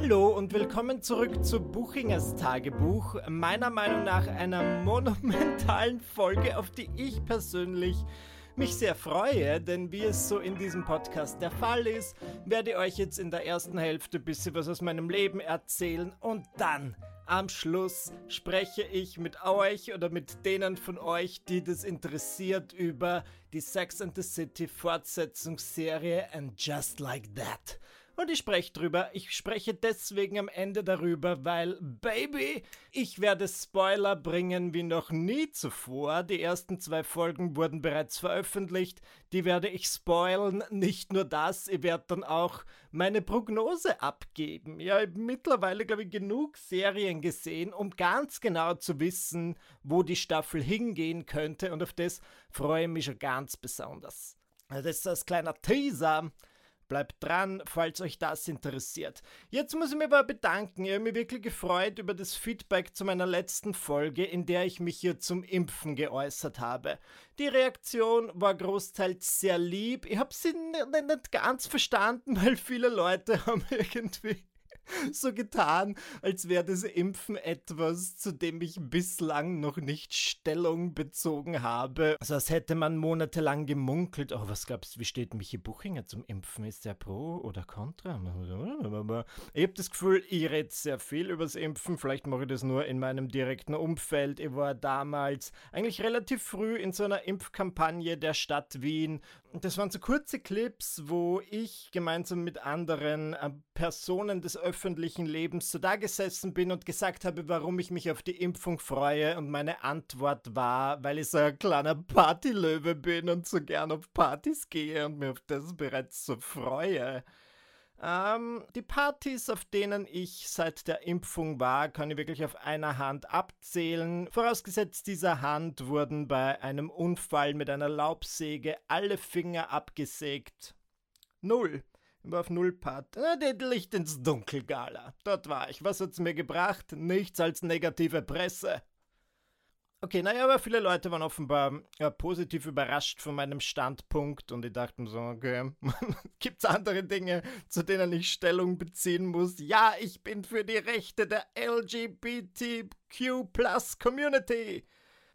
Hallo und willkommen zurück zu Buchingers Tagebuch. Meiner Meinung nach einer monumentalen Folge, auf die ich persönlich mich sehr freue, denn wie es so in diesem Podcast der Fall ist, werde ich euch jetzt in der ersten Hälfte ein bisschen was aus meinem Leben erzählen und dann am Schluss spreche ich mit euch oder mit denen von euch, die das interessiert, über die Sex and the City Fortsetzungsserie And Just Like That. Und ich spreche drüber. Ich spreche deswegen am Ende darüber, weil, Baby, ich werde Spoiler bringen wie noch nie zuvor. Die ersten zwei Folgen wurden bereits veröffentlicht. Die werde ich spoilen. Nicht nur das, ich werde dann auch meine Prognose abgeben. Ja, ich habe mittlerweile, glaube ich, genug Serien gesehen, um ganz genau zu wissen, wo die Staffel hingehen könnte. Und auf das freue ich mich schon ganz besonders. Das ist als kleiner Teaser. Bleibt dran, falls euch das interessiert. Jetzt muss ich mich aber bedanken. Ich habe mich wirklich gefreut über das Feedback zu meiner letzten Folge, in der ich mich hier zum Impfen geäußert habe. Die Reaktion war großteils sehr lieb. Ich habe sie nicht ganz verstanden, weil viele Leute haben irgendwie so getan, als wäre das Impfen etwas, zu dem ich bislang noch nicht Stellung bezogen habe. Also als hätte man monatelang gemunkelt. Oh, was glaubst du, wie steht Michi Buchinger zum Impfen? Ist der pro oder contra? Ich habe das Gefühl, ich rede sehr viel über das Impfen. Vielleicht mache ich das nur in meinem direkten Umfeld. Ich war damals eigentlich relativ früh in so einer Impfkampagne der Stadt Wien. Das waren so kurze Clips, wo ich gemeinsam mit anderen äh, Personen des öffentlichen Lebens so da gesessen bin und gesagt habe, warum ich mich auf die Impfung freue und meine Antwort war, weil ich so ein kleiner Partylöwe bin und so gern auf Partys gehe und mir auf das bereits so freue. Ähm, die Partys, auf denen ich seit der Impfung war, kann ich wirklich auf einer Hand abzählen. Vorausgesetzt dieser Hand wurden bei einem Unfall mit einer Laubsäge alle Finger abgesägt. Null war auf Nullpart. Ah, die Licht ins Dunkel Gala. Dort war ich. Was hat's mir gebracht? Nichts als negative Presse. Okay, naja, aber viele Leute waren offenbar ja, positiv überrascht von meinem Standpunkt und die dachten so, okay, gibt's andere Dinge, zu denen ich Stellung beziehen muss? Ja, ich bin für die Rechte der LGBTQ Plus Community.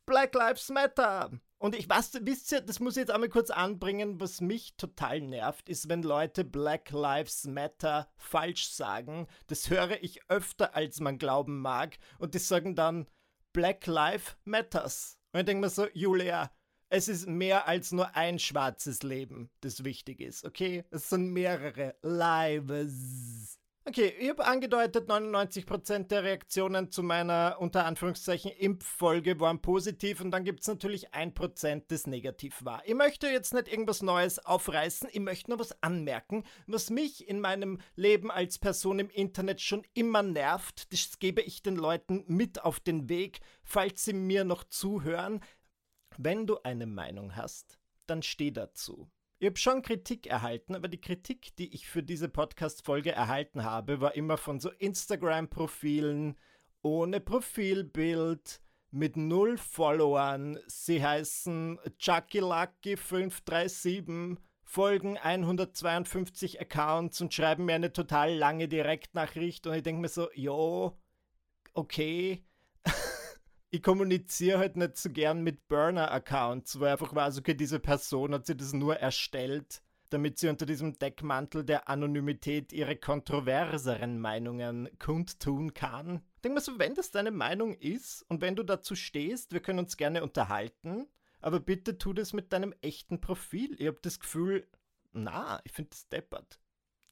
Black Lives Matter. Und ich weiß, wisst ihr, das muss ich jetzt einmal kurz anbringen, was mich total nervt, ist, wenn Leute Black Lives Matter falsch sagen. Das höre ich öfter, als man glauben mag. Und die sagen dann Black Lives Matters. Und ich denke mir so, Julia, es ist mehr als nur ein schwarzes Leben, das wichtig ist, okay? Es sind mehrere Lives. Okay, ich habe angedeutet, 99% der Reaktionen zu meiner unter Anführungszeichen Impffolge waren positiv und dann gibt es natürlich 1%, das negativ war. Ich möchte jetzt nicht irgendwas Neues aufreißen, ich möchte nur was anmerken, was mich in meinem Leben als Person im Internet schon immer nervt. Das gebe ich den Leuten mit auf den Weg, falls sie mir noch zuhören. Wenn du eine Meinung hast, dann steh dazu. Ich habe schon Kritik erhalten, aber die Kritik, die ich für diese Podcast-Folge erhalten habe, war immer von so Instagram-Profilen ohne Profilbild, mit null Followern. Sie heißen Chucky Lucky 537, folgen 152 Accounts und schreiben mir eine total lange Direktnachricht und ich denke mir so, jo, okay ich kommuniziere halt nicht so gern mit Burner-Accounts, wo einfach weiß, okay, diese Person hat sich das nur erstellt, damit sie unter diesem Deckmantel der Anonymität ihre kontroverseren Meinungen kundtun kann. Denk mal so, wenn das deine Meinung ist und wenn du dazu stehst, wir können uns gerne unterhalten, aber bitte tu das mit deinem echten Profil. Ich habe das Gefühl, na, ich finde das deppert.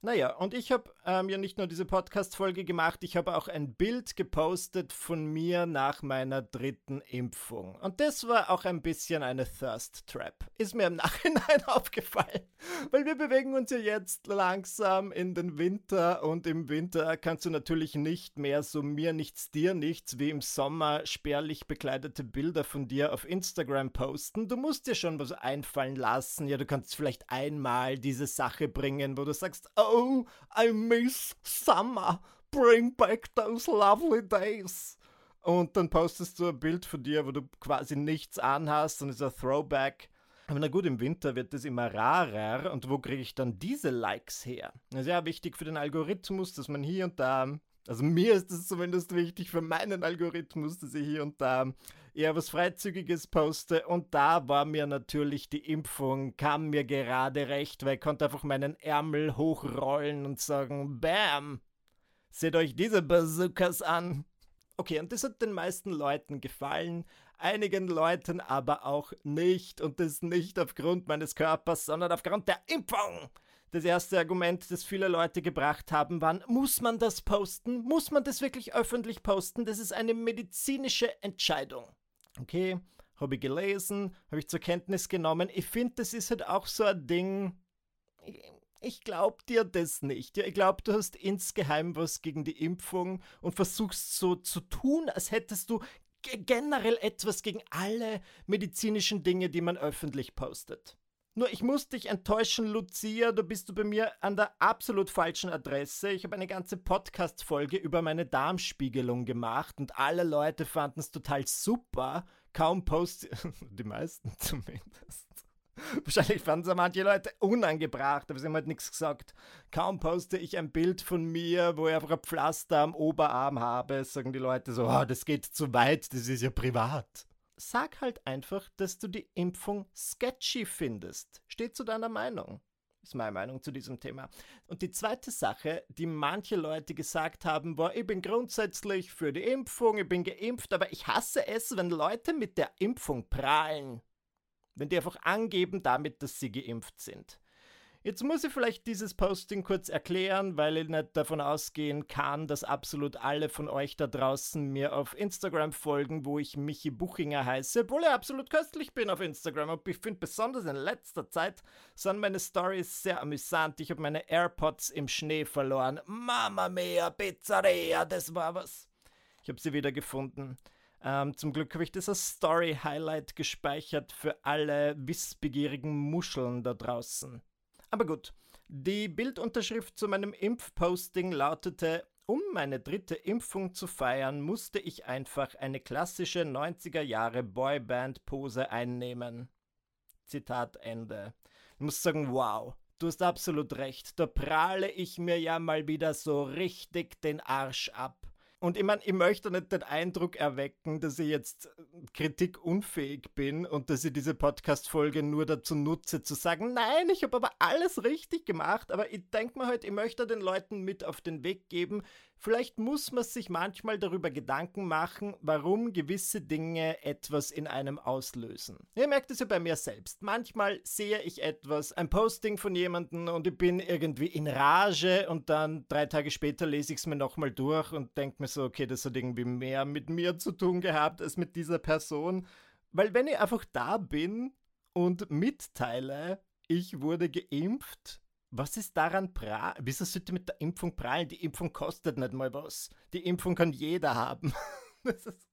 Naja, und ich habe ähm, ja nicht nur diese Podcast-Folge gemacht, ich habe auch ein Bild gepostet von mir nach meiner dritten Impfung. Und das war auch ein bisschen eine Thirst Trap. Ist mir im Nachhinein aufgefallen, weil wir bewegen uns ja jetzt langsam in den Winter und im Winter kannst du natürlich nicht mehr so mir nichts, dir nichts wie im Sommer spärlich bekleidete Bilder von dir auf Instagram posten. Du musst dir schon was einfallen lassen. Ja, du kannst vielleicht einmal diese Sache bringen, wo du sagst, oh, Oh, I miss summer. Bring back those lovely days. Und dann postest du ein Bild von dir, wo du quasi nichts anhast und ist ein Throwback. Aber na gut, im Winter wird es immer rarer und wo kriege ich dann diese Likes her? Das ist ja wichtig für den Algorithmus, dass man hier und da, also mir ist es zumindest wichtig für meinen Algorithmus, dass ich hier und da eher was Freizügiges poste und da war mir natürlich die Impfung, kam mir gerade recht, weil ich konnte einfach meinen Ärmel hochrollen und sagen, Bam, seht euch diese Bazookas an. Okay, und das hat den meisten Leuten gefallen, einigen Leuten aber auch nicht. Und das nicht aufgrund meines Körpers, sondern aufgrund der Impfung. Das erste Argument, das viele Leute gebracht haben, war, muss man das posten? Muss man das wirklich öffentlich posten? Das ist eine medizinische Entscheidung. Okay, habe ich gelesen, habe ich zur Kenntnis genommen. Ich finde, das ist halt auch so ein Ding. Ich glaube dir das nicht. Ich glaube, du hast insgeheim was gegen die Impfung und versuchst so zu tun, als hättest du generell etwas gegen alle medizinischen Dinge, die man öffentlich postet. Nur ich muss dich enttäuschen, Lucia, du bist du bei mir an der absolut falschen Adresse. Ich habe eine ganze Podcast-Folge über meine Darmspiegelung gemacht und alle Leute fanden es total super. Kaum post, die meisten zumindest. Wahrscheinlich fanden es manche Leute unangebracht, aber sie haben halt nichts gesagt. Kaum poste ich ein Bild von mir, wo ich einfach ein Pflaster am Oberarm habe, sagen die Leute so, oh, das geht zu weit, das ist ja privat. Sag halt einfach, dass du die Impfung sketchy findest. Steht zu deiner Meinung. Ist meine Meinung zu diesem Thema. Und die zweite Sache, die manche Leute gesagt haben, war, ich bin grundsätzlich für die Impfung, ich bin geimpft, aber ich hasse es, wenn Leute mit der Impfung prahlen wenn die einfach angeben damit, dass sie geimpft sind. Jetzt muss ich vielleicht dieses Posting kurz erklären, weil ich nicht davon ausgehen kann, dass absolut alle von euch da draußen mir auf Instagram folgen, wo ich Michi Buchinger heiße, obwohl ich absolut köstlich bin auf Instagram. Und ich finde besonders in letzter Zeit sind meine Stories sehr amüsant. Ich habe meine AirPods im Schnee verloren. Mama mia, Pizzeria, das war was. Ich habe sie wieder gefunden. Ähm, zum Glück habe ich das als Story-Highlight gespeichert für alle wissbegierigen Muscheln da draußen. Aber gut, die Bildunterschrift zu meinem Impfposting lautete, um meine dritte Impfung zu feiern, musste ich einfach eine klassische 90er Jahre Boyband-Pose einnehmen. Zitat Ende. Ich muss sagen, wow, du hast absolut recht. Da prahle ich mir ja mal wieder so richtig den Arsch ab. Und ich meine, ich möchte nicht den Eindruck erwecken, dass ich jetzt äh, kritikunfähig bin und dass ich diese Podcast-Folge nur dazu nutze, zu sagen, nein, ich habe aber alles richtig gemacht. Aber ich denke mir halt, ich möchte den Leuten mit auf den Weg geben, Vielleicht muss man sich manchmal darüber Gedanken machen, warum gewisse Dinge etwas in einem auslösen. Ihr merkt es ja bei mir selbst. Manchmal sehe ich etwas, ein Posting von jemandem und ich bin irgendwie in Rage und dann drei Tage später lese ich es mir nochmal durch und denke mir so, okay, das hat irgendwie mehr mit mir zu tun gehabt als mit dieser Person. Weil wenn ich einfach da bin und mitteile, ich wurde geimpft, was ist daran pra? Wieso sollte mit der Impfung prallen? Die Impfung kostet nicht mal was. Die Impfung kann jeder haben.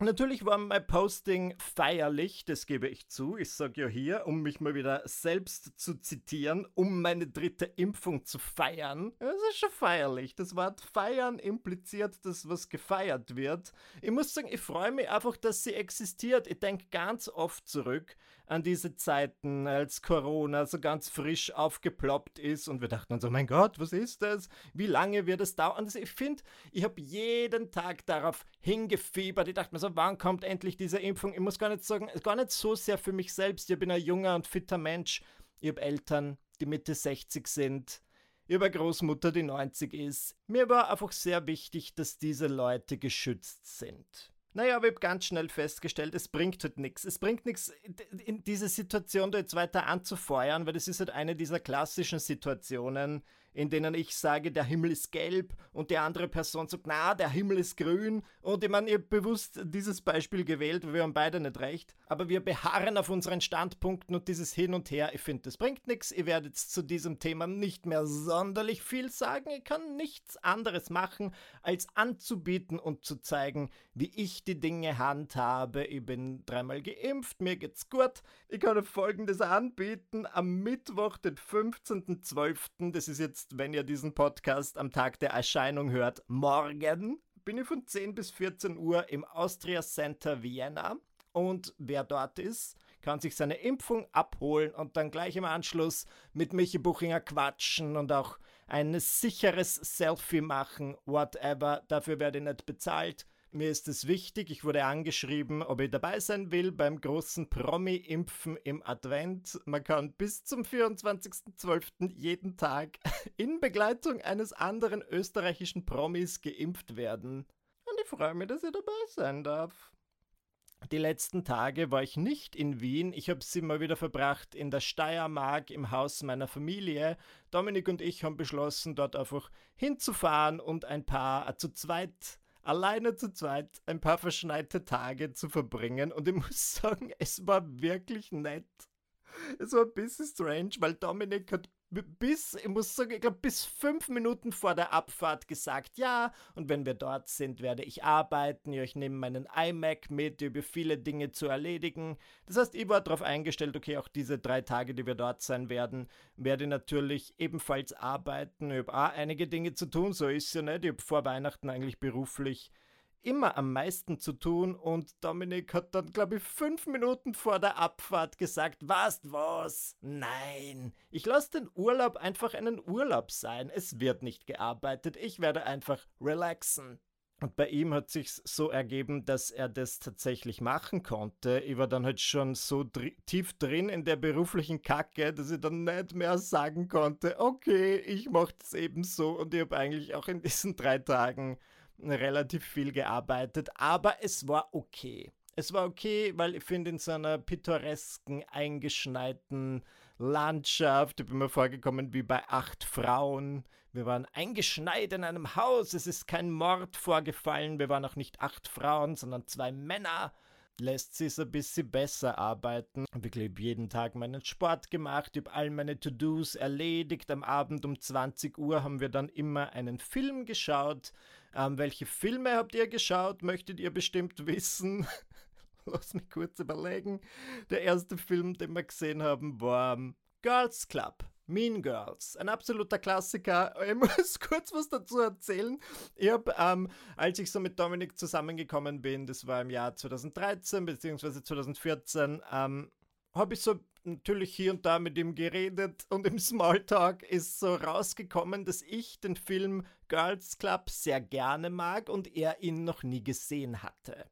Natürlich war mein Posting feierlich, das gebe ich zu. Ich sage ja hier, um mich mal wieder selbst zu zitieren, um meine dritte Impfung zu feiern. Das ist schon feierlich. Das Wort feiern impliziert, dass was gefeiert wird. Ich muss sagen, ich freue mich einfach, dass sie existiert. Ich denke ganz oft zurück an diese Zeiten, als Corona so ganz frisch aufgeploppt ist und wir dachten uns so, mein Gott, was ist das? Wie lange wird es dauern? Also ich finde, ich habe jeden Tag darauf hingefiebert. Ich dachte mir so, wann kommt endlich diese Impfung? Ich muss gar nicht sagen, gar nicht so sehr für mich selbst. Ich bin ein junger und fitter Mensch. Ich habe Eltern, die Mitte 60 sind. Ich habe eine Großmutter, die 90 ist. Mir war einfach sehr wichtig, dass diese Leute geschützt sind. Naja, aber ich habe ganz schnell festgestellt, es bringt halt nichts. Es bringt nichts, diese Situation da jetzt weiter anzufeuern, weil das ist halt eine dieser klassischen Situationen, in denen ich sage, der Himmel ist gelb und die andere Person sagt, na, der Himmel ist grün. Und ich meine, ihr bewusst dieses Beispiel gewählt, weil wir haben beide nicht recht. Aber wir beharren auf unseren Standpunkten und dieses Hin und Her, ich finde, das bringt nichts. Ich werde jetzt zu diesem Thema nicht mehr sonderlich viel sagen. Ich kann nichts anderes machen, als anzubieten und zu zeigen, wie ich die Dinge handhabe. Ich bin dreimal geimpft, mir geht's gut. Ich kann folgendes anbieten. Am Mittwoch, den 15.12., das ist jetzt jetzt, wenn ihr diesen Podcast am Tag der Erscheinung hört, morgen bin ich von 10 bis 14 Uhr im Austria Center Vienna. Und wer dort ist, kann sich seine Impfung abholen und dann gleich im Anschluss mit Michi Buchinger quatschen und auch ein sicheres Selfie machen, whatever. Dafür werde ich nicht bezahlt. Mir ist es wichtig, ich wurde angeschrieben, ob ich dabei sein will beim großen Promi-Impfen im Advent. Man kann bis zum 24.12. jeden Tag in Begleitung eines anderen österreichischen Promis geimpft werden. Und ich freue mich, dass ich dabei sein darf. Die letzten Tage war ich nicht in Wien. Ich habe sie mal wieder verbracht in der Steiermark im Haus meiner Familie. Dominik und ich haben beschlossen, dort einfach hinzufahren und ein paar zu zweit alleine zu zweit ein paar verschneite Tage zu verbringen. Und ich muss sagen, es war wirklich nett. Es war ein bisschen strange, weil Dominik hat bis, ich muss sagen, ich glaube, bis fünf Minuten vor der Abfahrt gesagt, ja, und wenn wir dort sind, werde ich arbeiten, ich nehme meinen iMac mit, über viele Dinge zu erledigen. Das heißt, ich war darauf eingestellt, okay, auch diese drei Tage, die wir dort sein werden, werde ich natürlich ebenfalls arbeiten. Ich habe auch einige Dinge zu tun, so ist es ja nicht. Ich habe vor Weihnachten eigentlich beruflich immer am meisten zu tun und Dominik hat dann, glaube ich, fünf Minuten vor der Abfahrt gesagt, was, was? Nein, ich lasse den Urlaub einfach einen Urlaub sein. Es wird nicht gearbeitet, ich werde einfach relaxen. Und bei ihm hat sich so ergeben, dass er das tatsächlich machen konnte. Ich war dann halt schon so dr tief drin in der beruflichen Kacke, dass ich dann nicht mehr sagen konnte, okay, ich mache das eben so. Und ich habe eigentlich auch in diesen drei Tagen relativ viel gearbeitet, aber es war okay. Es war okay, weil ich finde, in so einer pittoresken, eingeschneiten Landschaft, ich bin mir vorgekommen wie bei acht Frauen. Wir waren eingeschneit in einem Haus, es ist kein Mord vorgefallen, wir waren auch nicht acht Frauen, sondern zwei Männer lässt sich ein bisschen besser arbeiten. Ich habe jeden Tag meinen Sport gemacht, habe all meine To-Dos erledigt. Am Abend um 20 Uhr haben wir dann immer einen Film geschaut. Ähm, welche Filme habt ihr geschaut? Möchtet ihr bestimmt wissen? Lass mich kurz überlegen. Der erste Film, den wir gesehen haben, war Girls Club. Mean Girls, ein absoluter Klassiker. Ich muss kurz was dazu erzählen. Ich habe, ähm, als ich so mit Dominik zusammengekommen bin, das war im Jahr 2013 bzw. 2014, ähm, habe ich so natürlich hier und da mit ihm geredet und im Smalltalk ist so rausgekommen, dass ich den Film Girls Club sehr gerne mag und er ihn noch nie gesehen hatte.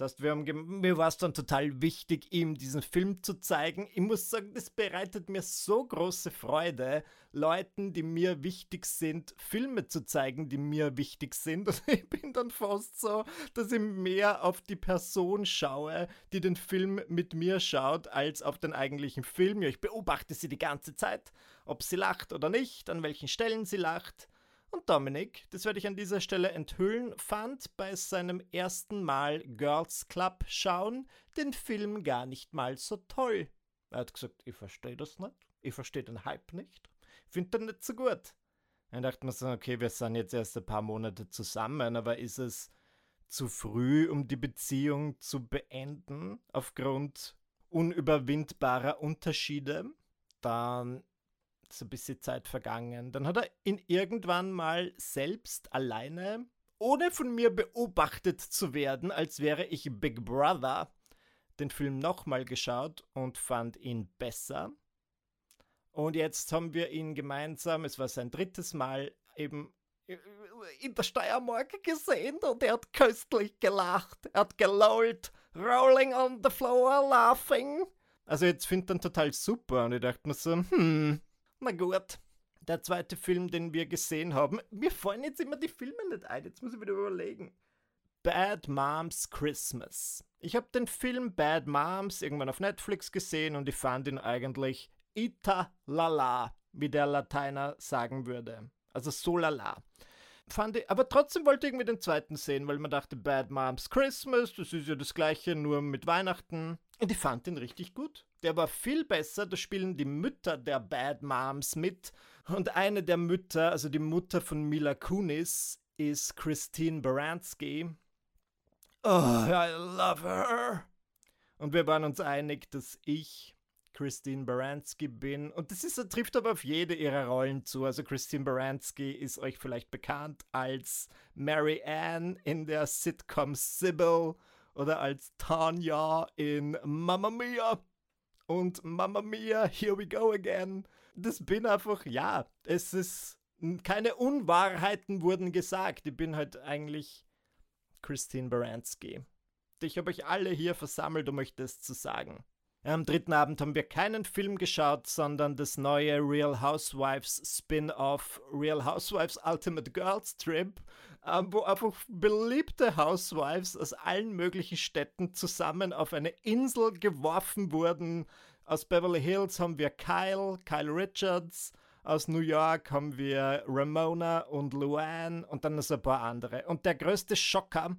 Das heißt, wir haben mir war es dann total wichtig, ihm diesen Film zu zeigen. Ich muss sagen, das bereitet mir so große Freude, Leuten, die mir wichtig sind, Filme zu zeigen, die mir wichtig sind. Und ich bin dann fast so, dass ich mehr auf die Person schaue, die den Film mit mir schaut, als auf den eigentlichen Film. Ja, ich beobachte sie die ganze Zeit, ob sie lacht oder nicht, an welchen Stellen sie lacht. Und Dominik, das werde ich an dieser Stelle enthüllen, fand bei seinem ersten Mal Girls Club schauen den Film gar nicht mal so toll. Er hat gesagt, ich verstehe das nicht, ich verstehe den Hype nicht, finde den nicht so gut. Dann dachte man so, okay, wir sind jetzt erst ein paar Monate zusammen, aber ist es zu früh, um die Beziehung zu beenden aufgrund unüberwindbarer Unterschiede? Dann so ein bisschen Zeit vergangen. Dann hat er ihn irgendwann mal selbst alleine, ohne von mir beobachtet zu werden, als wäre ich Big Brother, den Film nochmal geschaut und fand ihn besser. Und jetzt haben wir ihn gemeinsam, es war sein drittes Mal, eben in der Steiermark gesehen und er hat köstlich gelacht, er hat gelollt, rolling on the floor, laughing. Also jetzt findet er total super und ich dachte mir so, hm, na gut. Der zweite Film, den wir gesehen haben. Mir fallen jetzt immer die Filme nicht ein. Jetzt muss ich wieder überlegen. Bad Moms Christmas. Ich habe den Film Bad Moms irgendwann auf Netflix gesehen und ich fand ihn eigentlich ita lala, wie der Lateiner sagen würde. Also so lala. Fand ich, aber trotzdem wollte ich irgendwie den zweiten sehen, weil man dachte, Bad Moms Christmas, das ist ja das gleiche, nur mit Weihnachten. Und ich fand ihn richtig gut. Der war viel besser, da spielen die Mütter der Bad Moms mit. Und eine der Mütter, also die Mutter von Mila Kunis, ist Christine Baranski. Oh, I love her. Und wir waren uns einig, dass ich Christine Baranski bin. Und das ist, trifft aber auf jede ihrer Rollen zu. Also Christine Baranski ist euch vielleicht bekannt als Mary Ann in der Sitcom Sybil oder als Tanya in Mamma Mia. und Mamma Mia, here we go again. Das bin einfach, ja, es ist, keine Unwahrheiten wurden gesagt. Ich bin halt eigentlich Christine Baranski. Ich habe euch alle hier versammelt, um euch das zu sagen. Am dritten Abend haben wir keinen Film geschaut, sondern das neue Real Housewives Spin-off Real Housewives Ultimate Girls Trip, ähm, wo einfach beliebte Housewives aus allen möglichen Städten zusammen auf eine Insel geworfen wurden. Aus Beverly Hills haben wir Kyle, Kyle Richards. Aus New York haben wir Ramona und Luann und dann noch ein paar andere. Und der größte Schocker,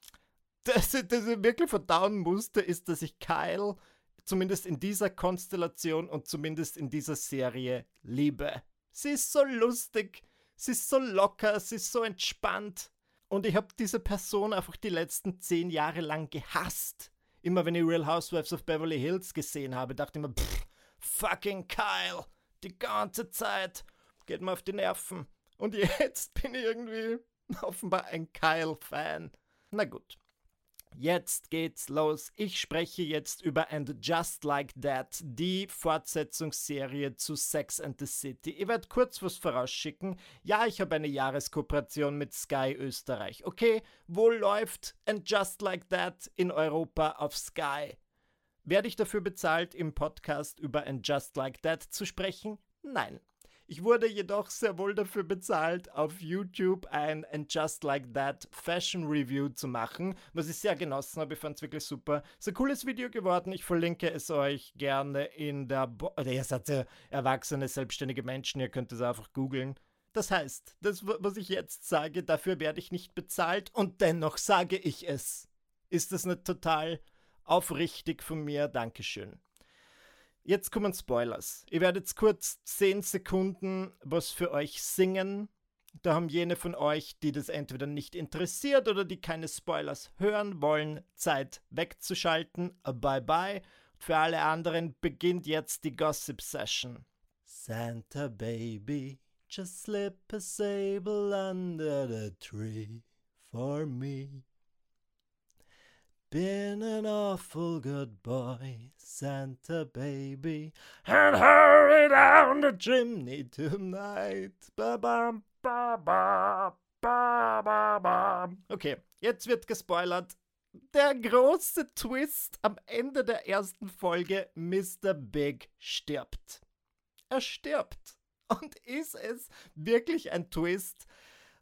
das, das ich wirklich verdauen musste, ist, dass ich Kyle zumindest in dieser Konstellation und zumindest in dieser Serie liebe. Sie ist so lustig, sie ist so locker, sie ist so entspannt. Und ich habe diese Person einfach die letzten zehn Jahre lang gehasst. Immer wenn ich Real Housewives of Beverly Hills gesehen habe, dachte ich mir, pff, fucking Kyle, die ganze Zeit, geht mir auf die Nerven. Und jetzt bin ich irgendwie offenbar ein Kyle-Fan. Na gut. Jetzt geht's los. Ich spreche jetzt über And Just Like That, die Fortsetzungsserie zu Sex and the City. Ich werde kurz was vorausschicken. Ja, ich habe eine Jahreskooperation mit Sky Österreich. Okay, wo läuft And Just Like That in Europa auf Sky? Werde ich dafür bezahlt, im Podcast über And Just Like That zu sprechen? Nein. Ich wurde jedoch sehr wohl dafür bezahlt, auf YouTube ein And Just Like That Fashion Review zu machen, was ich sehr genossen habe. Ich fand es wirklich super. Ist ein cooles Video geworden. Ich verlinke es euch gerne in der. Bo oder ihr seid ja erwachsene, selbstständige Menschen, ihr könnt es einfach googeln. Das heißt, das, was ich jetzt sage, dafür werde ich nicht bezahlt und dennoch sage ich es. Ist das nicht total aufrichtig von mir? Dankeschön. Jetzt kommen Spoilers. Ich werde jetzt kurz 10 Sekunden was für euch singen. Da haben jene von euch, die das entweder nicht interessiert oder die keine Spoilers hören wollen, Zeit wegzuschalten. Bye bye. Für alle anderen beginnt jetzt die Gossip Session. Santa Baby, just slip a sable under the tree for me. Been an awful good boy, Santa baby, and hurry down the chimney tonight. Ba -bam, ba -ba, ba -ba -ba. Okay, jetzt wird gespoilert. Der große Twist am Ende der ersten Folge: Mr. Big stirbt. Er stirbt. Und ist es wirklich ein Twist?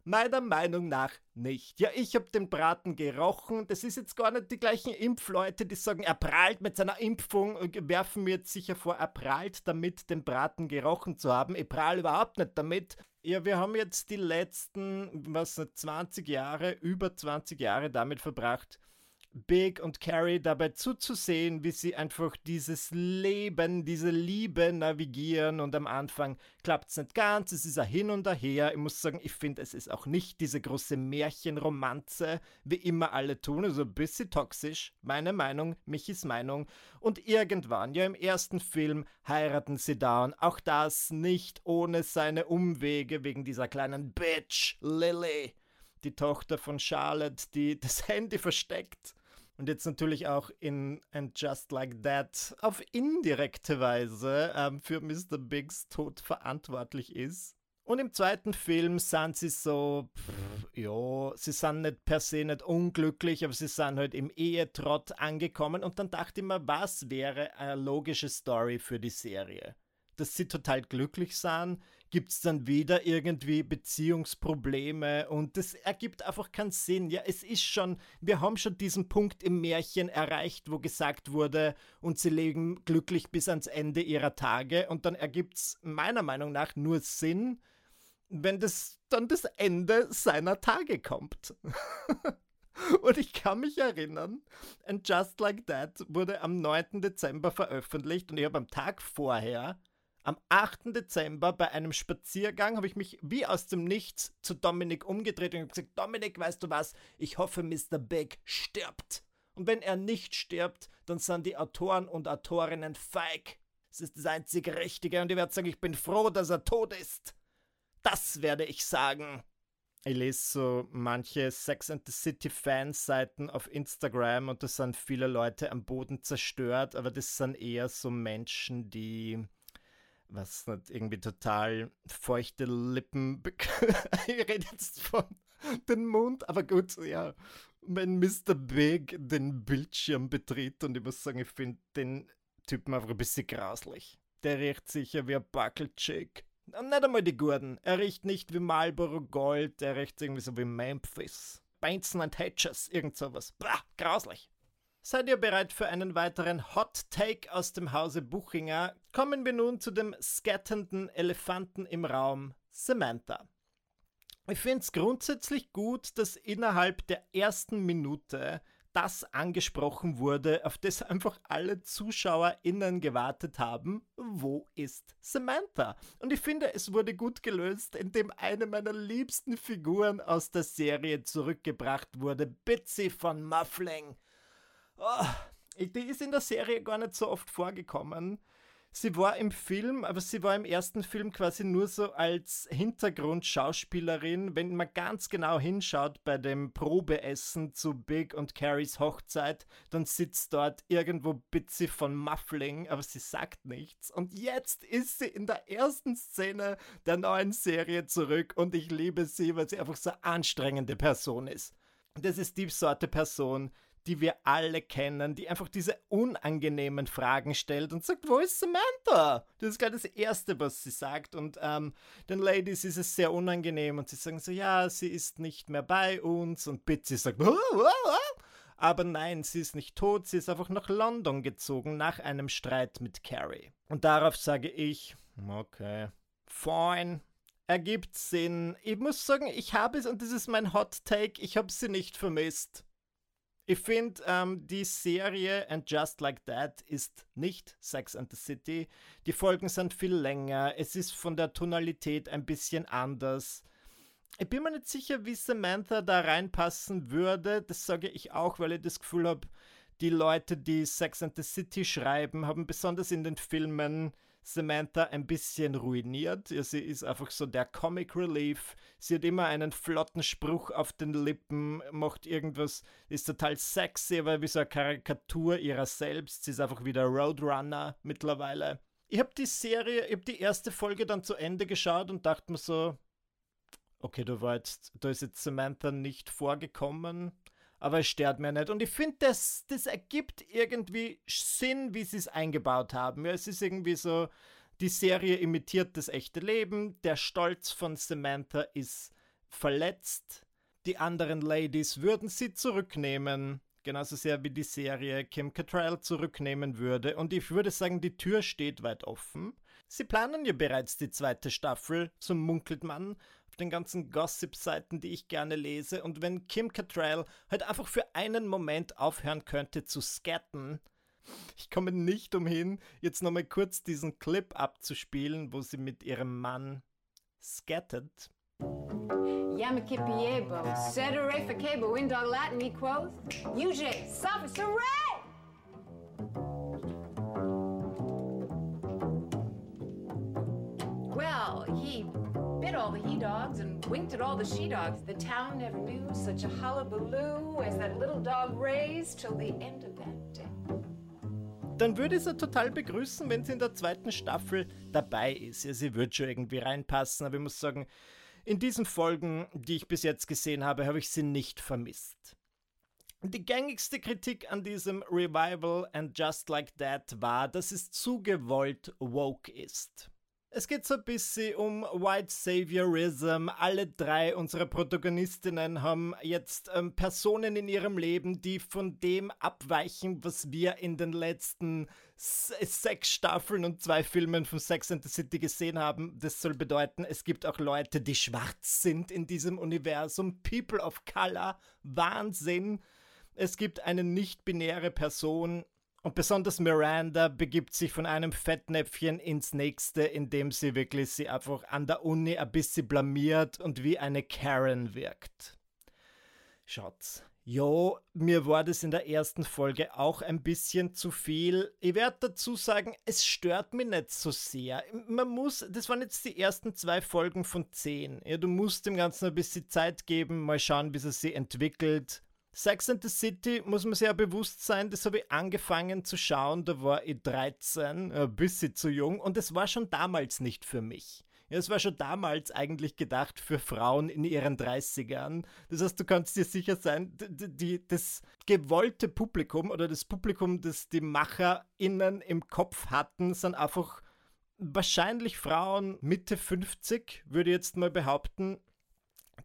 Meiner Meinung nach nicht. Ja, ich habe den Braten gerochen. Das ist jetzt gar nicht die gleichen Impfleute, die sagen, er prahlt mit seiner Impfung und werfen mir jetzt sicher vor, er prahlt damit, den Braten gerochen zu haben. Ich prahl überhaupt nicht damit. Ja, wir haben jetzt die letzten, was, 20 Jahre, über 20 Jahre damit verbracht, Big und Carrie dabei zuzusehen, wie sie einfach dieses Leben, diese Liebe navigieren und am Anfang klappt es nicht ganz, es ist ein Hin und Her. Ich muss sagen, ich finde, es ist auch nicht diese große Märchenromanze, wie immer alle tun, also ein bisschen toxisch, meine Meinung, Michis Meinung. Und irgendwann, ja im ersten Film, heiraten sie da und auch das nicht ohne seine Umwege wegen dieser kleinen Bitch, Lily die Tochter von Charlotte, die das Handy versteckt und jetzt natürlich auch in And Just Like That auf indirekte Weise ähm, für Mr. Bigs Tod verantwortlich ist. Und im zweiten Film sind sie so, ja, sie sind nicht per se nicht unglücklich, aber sie sind halt im Ehetrott angekommen. Und dann dachte ich mir, was wäre eine logische Story für die Serie? Dass sie total glücklich sind, gibt es dann wieder irgendwie Beziehungsprobleme und das ergibt einfach keinen Sinn. Ja, es ist schon, wir haben schon diesen Punkt im Märchen erreicht, wo gesagt wurde, und sie leben glücklich bis ans Ende ihrer Tage und dann ergibt es meiner Meinung nach nur Sinn, wenn das dann das Ende seiner Tage kommt. Und ich kann mich erinnern, And Just Like That wurde am 9. Dezember veröffentlicht und ich habe am Tag vorher am 8. Dezember bei einem Spaziergang habe ich mich wie aus dem Nichts zu Dominik umgedreht und gesagt, Dominik, weißt du was, ich hoffe, Mr. Big stirbt. Und wenn er nicht stirbt, dann sind die Autoren und Autorinnen feig. Es ist das einzige Richtige und ich werde sagen, ich bin froh, dass er tot ist. Das werde ich sagen. ich lese so manche Sex and the City Fanseiten auf Instagram und da sind viele Leute am Boden zerstört, aber das sind eher so Menschen, die was nicht irgendwie total feuchte Lippen. ich rede jetzt von den Mund, aber gut, ja. Wenn Mr. Big den Bildschirm betritt und ich muss sagen, ich finde den Typen einfach ein bisschen grauslich. Der riecht sicher wie ein Buckle-Chick. Nicht einmal die Gurden. Er riecht nicht wie Marlboro Gold, er riecht irgendwie so wie Memphis. Benson and Hedges, irgend sowas. Bah, grauslich. Seid ihr bereit für einen weiteren Hot Take aus dem Hause Buchinger? Kommen wir nun zu dem scatternden Elefanten im Raum, Samantha. Ich finde es grundsätzlich gut, dass innerhalb der ersten Minute das angesprochen wurde, auf das einfach alle ZuschauerInnen gewartet haben. Wo ist Samantha? Und ich finde, es wurde gut gelöst, indem eine meiner liebsten Figuren aus der Serie zurückgebracht wurde, Bitsy von Muffling. Oh, die ist in der Serie gar nicht so oft vorgekommen. Sie war im Film, aber sie war im ersten Film quasi nur so als Hintergrundschauspielerin. Wenn man ganz genau hinschaut bei dem Probeessen zu Big und Carries Hochzeit, dann sitzt dort irgendwo Bitsy von Muffling, aber sie sagt nichts. Und jetzt ist sie in der ersten Szene der neuen Serie zurück und ich liebe sie, weil sie einfach so eine anstrengende Person ist. Das ist die Sorte Person, die wir alle kennen, die einfach diese unangenehmen Fragen stellt und sagt, wo ist Samantha? Das ist gerade das Erste, was sie sagt. Und ähm, den Ladies ist es sehr unangenehm und sie sagen so, ja, sie ist nicht mehr bei uns. Und Bitsy sagt, oh, oh, oh. aber nein, sie ist nicht tot, sie ist einfach nach London gezogen nach einem Streit mit Carrie. Und darauf sage ich, okay, fine, ergibt Sinn. Ich muss sagen, ich habe es, und das ist mein Hot Take, ich habe sie nicht vermisst. Ich finde, ähm, die Serie And Just Like That ist nicht Sex and the City. Die Folgen sind viel länger. Es ist von der Tonalität ein bisschen anders. Ich bin mir nicht sicher, wie Samantha da reinpassen würde. Das sage ich auch, weil ich das Gefühl habe, die Leute, die Sex and the City schreiben, haben besonders in den Filmen Samantha ein bisschen ruiniert. Sie ist einfach so der Comic Relief. Sie hat immer einen flotten Spruch auf den Lippen, macht irgendwas, ist total sexy, aber wie so eine Karikatur ihrer selbst. Sie ist einfach wieder Roadrunner mittlerweile. Ich habe die Serie, ich habe die erste Folge dann zu Ende geschaut und dachte mir so, okay, da war jetzt, da ist jetzt Samantha nicht vorgekommen aber es stört mir nicht. Und ich finde, das, das ergibt irgendwie Sinn, wie sie es eingebaut haben. Ja, es ist irgendwie so, die Serie imitiert das echte Leben, der Stolz von Samantha ist verletzt, die anderen Ladies würden sie zurücknehmen, genauso sehr wie die Serie Kim Cattrall zurücknehmen würde. Und ich würde sagen, die Tür steht weit offen. Sie planen ja bereits die zweite Staffel, so munkelt man den ganzen Gossip-Seiten, die ich gerne lese. Und wenn Kim Cattrall halt einfach für einen Moment aufhören könnte zu scatten, ich komme nicht umhin, jetzt nochmal kurz diesen Clip abzuspielen, wo sie mit ihrem Mann scattet. Yamakipiebo, Sedere Fakebo, Indog Latin equals, UJ, Sophis, Well, he bit all the he-dogs and winked at all the she-dogs. The town never knew such a hullabaloo as that little dog raised till the end of that day. Dann würde ich sie total begrüßen, wenn sie in der zweiten Staffel dabei ist. Ja, sie wird schon irgendwie reinpassen, aber ich muss sagen, in diesen Folgen, die ich bis jetzt gesehen habe, habe ich sie nicht vermisst. Die gängigste Kritik an diesem Revival and Just Like That war, dass es zu gewollt woke ist. Es geht so ein bisschen um White Saviorism. Alle drei unserer Protagonistinnen haben jetzt ähm, Personen in ihrem Leben, die von dem abweichen, was wir in den letzten sechs Staffeln und zwei Filmen von Sex and the City gesehen haben. Das soll bedeuten, es gibt auch Leute, die schwarz sind in diesem Universum. People of Color. Wahnsinn. Es gibt eine nicht-binäre Person und besonders Miranda begibt sich von einem Fettnäpfchen ins nächste, indem sie wirklich sie einfach an der Uni ein bisschen blamiert und wie eine Karen wirkt. Schaut's, Jo, mir war das in der ersten Folge auch ein bisschen zu viel. Ich werde dazu sagen, es stört mich nicht so sehr. Man muss, das waren jetzt die ersten zwei Folgen von zehn. Ja, du musst dem Ganzen ein bisschen Zeit geben, mal schauen, wie es sich entwickelt. Sex and the City muss man sich ja bewusst sein, das habe ich angefangen zu schauen, da war ich 13, ein bisschen zu jung und es war schon damals nicht für mich. Es war schon damals eigentlich gedacht für Frauen in ihren 30ern. Das heißt, du kannst dir sicher sein, die, die, das gewollte Publikum oder das Publikum, das die MacherInnen im Kopf hatten, sind einfach wahrscheinlich Frauen Mitte 50, würde ich jetzt mal behaupten.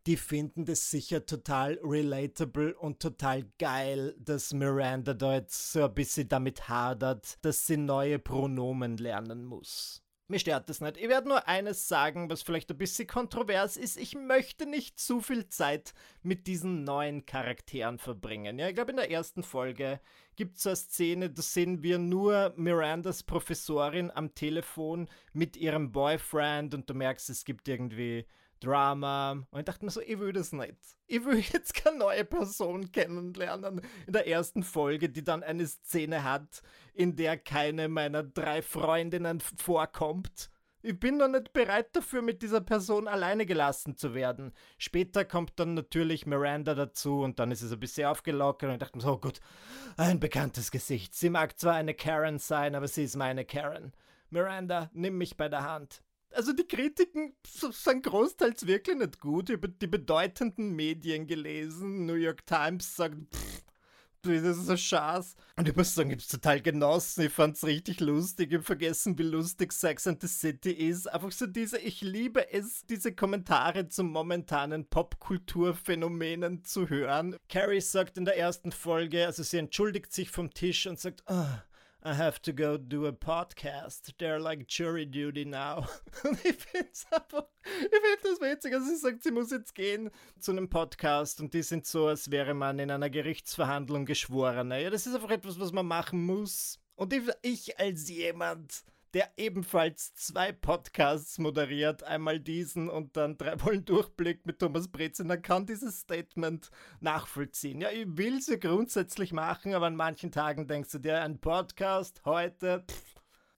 Die finden das sicher total relatable und total geil, dass Miranda da jetzt so ein bisschen damit hadert, dass sie neue Pronomen lernen muss. Mir stört das nicht. Ich werde nur eines sagen, was vielleicht ein bisschen kontrovers ist. Ich möchte nicht zu viel Zeit mit diesen neuen Charakteren verbringen. Ja, ich glaube, in der ersten Folge gibt es so eine Szene, da sehen wir nur Mirandas Professorin am Telefon mit ihrem Boyfriend und du merkst, es gibt irgendwie Drama. Und ich dachte mir so, ich will das nicht. Ich will jetzt keine neue Person kennenlernen in der ersten Folge, die dann eine Szene hat, in der keine meiner drei Freundinnen vorkommt. Ich bin noch nicht bereit dafür, mit dieser Person alleine gelassen zu werden. Später kommt dann natürlich Miranda dazu und dann ist es ein bisschen aufgelockert und ich dachte mir so, oh gut, ein bekanntes Gesicht. Sie mag zwar eine Karen sein, aber sie ist meine Karen. Miranda, nimm mich bei der Hand also die Kritiken sind großteils wirklich nicht gut. Ich habe die bedeutenden Medien gelesen. New York Times sagt, pff, das ist so Schatz. Und ich muss sagen, ich habe es total genossen. Ich fand es richtig lustig. Ich habe vergessen, wie lustig Sex and the City ist. Einfach so diese, ich liebe es, diese Kommentare zu momentanen Popkulturphänomenen zu hören. Carrie sagt in der ersten Folge, also sie entschuldigt sich vom Tisch und sagt, oh, I have to go do a podcast. They're like jury duty now. Und ich finde es einfach, ich finde das witzig. Also sie sagt, sie muss jetzt gehen zu einem Podcast und die sind so, als wäre man in einer Gerichtsverhandlung geschworen. Ja, das ist einfach etwas, was man machen muss. Und ich, ich als jemand, der ebenfalls zwei Podcasts moderiert, einmal diesen und dann drei Wollen Durchblick mit Thomas Breziner, kann dieses Statement nachvollziehen. Ja, ich will sie grundsätzlich machen, aber an manchen Tagen denkst du dir, ein Podcast heute, pff,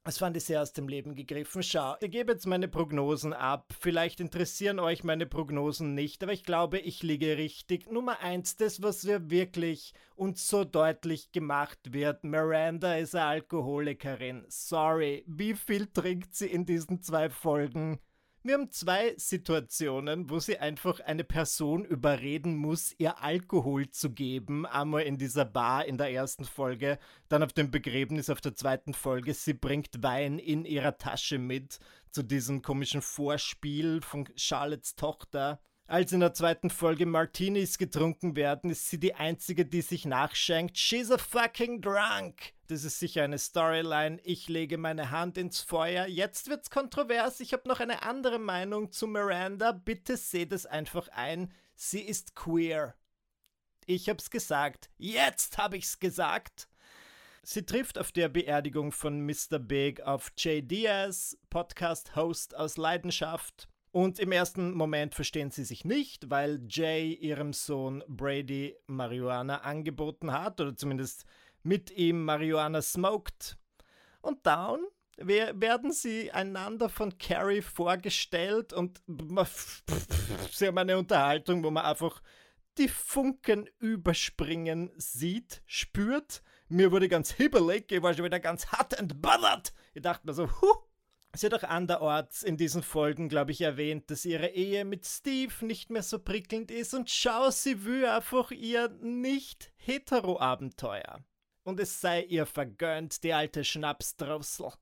das fand ich sehr aus dem Leben gegriffen. Schau, ich gebe jetzt meine Prognosen ab. Vielleicht interessieren euch meine Prognosen nicht, aber ich glaube, ich liege richtig. Nummer eins, das, was wir wirklich uns so deutlich gemacht wird. Miranda ist eine Alkoholikerin. Sorry, wie viel trinkt sie in diesen zwei Folgen? Wir haben zwei Situationen, wo sie einfach eine Person überreden muss, ihr Alkohol zu geben. Einmal in dieser Bar in der ersten Folge, dann auf dem Begräbnis auf der zweiten Folge. Sie bringt Wein in ihrer Tasche mit zu diesem komischen Vorspiel von Charlottes Tochter. Als in der zweiten Folge Martinis getrunken werden, ist sie die einzige, die sich nachschenkt. She's a fucking drunk. Das ist sicher eine Storyline. Ich lege meine Hand ins Feuer. Jetzt wird's kontrovers. Ich habe noch eine andere Meinung zu Miranda. Bitte seht es einfach ein. Sie ist queer. Ich hab's gesagt. Jetzt hab ich's gesagt. Sie trifft auf der Beerdigung von Mr. Big auf Jay Diaz, Podcast-Host aus Leidenschaft. Und im ersten Moment verstehen sie sich nicht, weil Jay ihrem Sohn Brady Marihuana angeboten hat oder zumindest mit ihm Marihuana smoked. Und dann werden sie einander von Carrie vorgestellt und sie haben eine Unterhaltung, wo man einfach die Funken überspringen sieht, spürt. Mir wurde ganz hibbelig, ich war schon wieder ganz hart entballert. Ich dachte mir so, huh, Sie hat auch anderorts in diesen Folgen, glaube ich, erwähnt, dass ihre Ehe mit Steve nicht mehr so prickelnd ist und schau, sie will einfach ihr nicht hetero-Abenteuer. Und es sei ihr vergönnt, die alte Schnapsdrossel.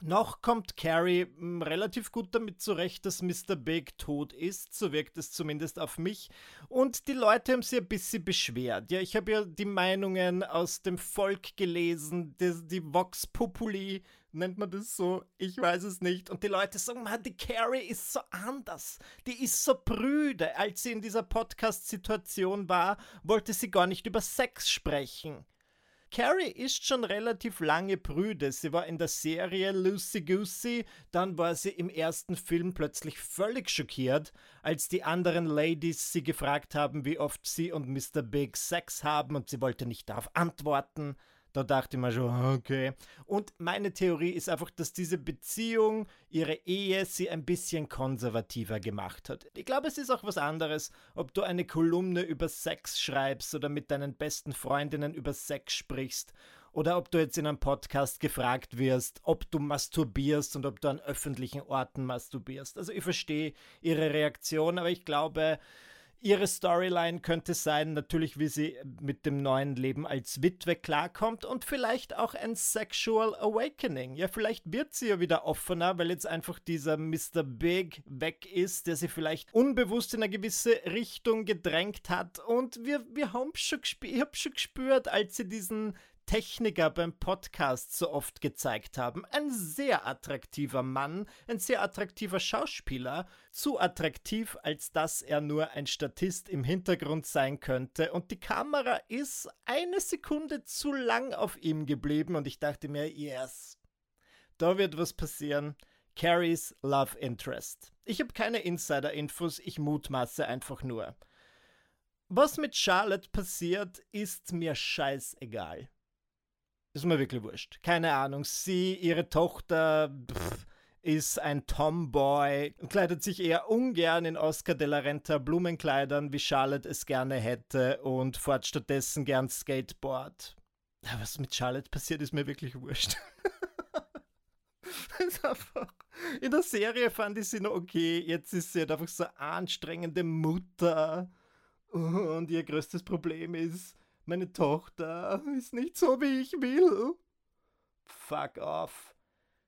Noch kommt Carrie hm, relativ gut damit zurecht, dass Mr. Big tot ist, so wirkt es zumindest auf mich. Und die Leute haben sich ein bisschen beschwert. Ja, ich habe ja die Meinungen aus dem Volk gelesen, die, die Vox Populi, nennt man das so? Ich weiß es nicht. Und die Leute sagen, man, die Carrie ist so anders. Die ist so prüde. Als sie in dieser Podcast-Situation war, wollte sie gar nicht über Sex sprechen. Carrie ist schon relativ lange prüde. Sie war in der Serie Lucy Goosey, dann war sie im ersten Film plötzlich völlig schockiert, als die anderen Ladies sie gefragt haben, wie oft sie und Mr. Big Sex haben und sie wollte nicht darauf antworten. Da dachte ich mir schon, okay. Und meine Theorie ist einfach, dass diese Beziehung, ihre Ehe, sie ein bisschen konservativer gemacht hat. Ich glaube, es ist auch was anderes, ob du eine Kolumne über Sex schreibst oder mit deinen besten Freundinnen über Sex sprichst oder ob du jetzt in einem Podcast gefragt wirst, ob du masturbierst und ob du an öffentlichen Orten masturbierst. Also ich verstehe ihre Reaktion, aber ich glaube, Ihre Storyline könnte sein, natürlich, wie sie mit dem neuen Leben als Witwe klarkommt und vielleicht auch ein Sexual Awakening. Ja, vielleicht wird sie ja wieder offener, weil jetzt einfach dieser Mr. Big weg ist, der sie vielleicht unbewusst in eine gewisse Richtung gedrängt hat. Und wir, wir haben schon gespürt, ich habe schon gespürt, als sie diesen Techniker beim Podcast so oft gezeigt haben. Ein sehr attraktiver Mann, ein sehr attraktiver Schauspieler, zu attraktiv, als dass er nur ein Statist im Hintergrund sein könnte. Und die Kamera ist eine Sekunde zu lang auf ihm geblieben und ich dachte mir, yes, da wird was passieren. Carries Love Interest. Ich habe keine Insider-Infos, ich mutmaße einfach nur. Was mit Charlotte passiert, ist mir scheißegal. Ist mir wirklich wurscht. Keine Ahnung. Sie, ihre Tochter pff, ist ein Tomboy, kleidet sich eher ungern in Oscar de la Renta Blumenkleidern, wie Charlotte es gerne hätte und fährt stattdessen gern Skateboard. Was mit Charlotte passiert, ist mir wirklich wurscht. in der Serie fand ich sie noch okay. Jetzt ist sie halt einfach so eine anstrengende Mutter. Und ihr größtes Problem ist, meine Tochter ist nicht so, wie ich will. Fuck off.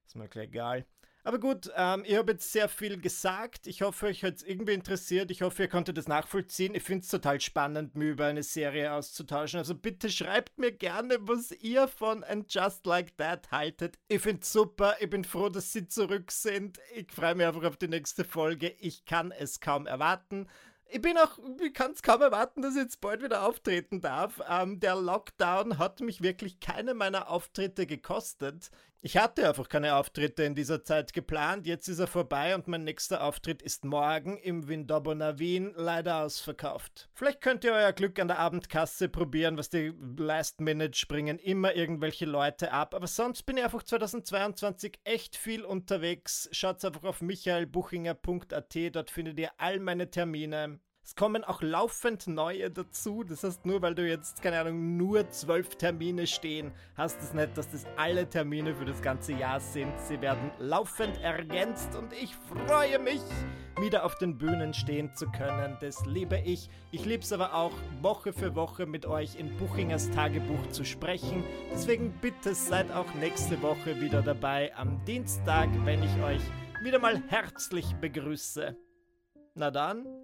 Ist mir gleich egal. Aber gut, ähm, ich habe jetzt sehr viel gesagt. Ich hoffe, euch hat es irgendwie interessiert. Ich hoffe, ihr konntet das nachvollziehen. Ich finde es total spannend, mir über eine Serie auszutauschen. Also bitte schreibt mir gerne, was ihr von And Just Like That haltet. Ich finde es super. Ich bin froh, dass sie zurück sind. Ich freue mich einfach auf die nächste Folge. Ich kann es kaum erwarten ich bin auch, ich kann es kaum erwarten, dass ich jetzt bald wieder auftreten darf. Ähm, der Lockdown hat mich wirklich keine meiner Auftritte gekostet. Ich hatte einfach keine Auftritte in dieser Zeit geplant. Jetzt ist er vorbei und mein nächster Auftritt ist morgen im Windobona Wien, leider ausverkauft. Vielleicht könnt ihr euer Glück an der Abendkasse probieren, was die Last Minute springen immer irgendwelche Leute ab. Aber sonst bin ich einfach 2022 echt viel unterwegs. Schaut einfach auf michaelbuchinger.at, dort findet ihr all meine Termine. Es kommen auch laufend neue dazu. Das heißt, nur weil du jetzt, keine Ahnung, nur zwölf Termine stehen, heißt es nicht, dass das alle Termine für das ganze Jahr sind. Sie werden laufend ergänzt und ich freue mich, wieder auf den Bühnen stehen zu können. Das liebe ich. Ich liebe es aber auch, Woche für Woche mit euch in Buchingers Tagebuch zu sprechen. Deswegen bitte seid auch nächste Woche wieder dabei am Dienstag, wenn ich euch wieder mal herzlich begrüße. Na dann,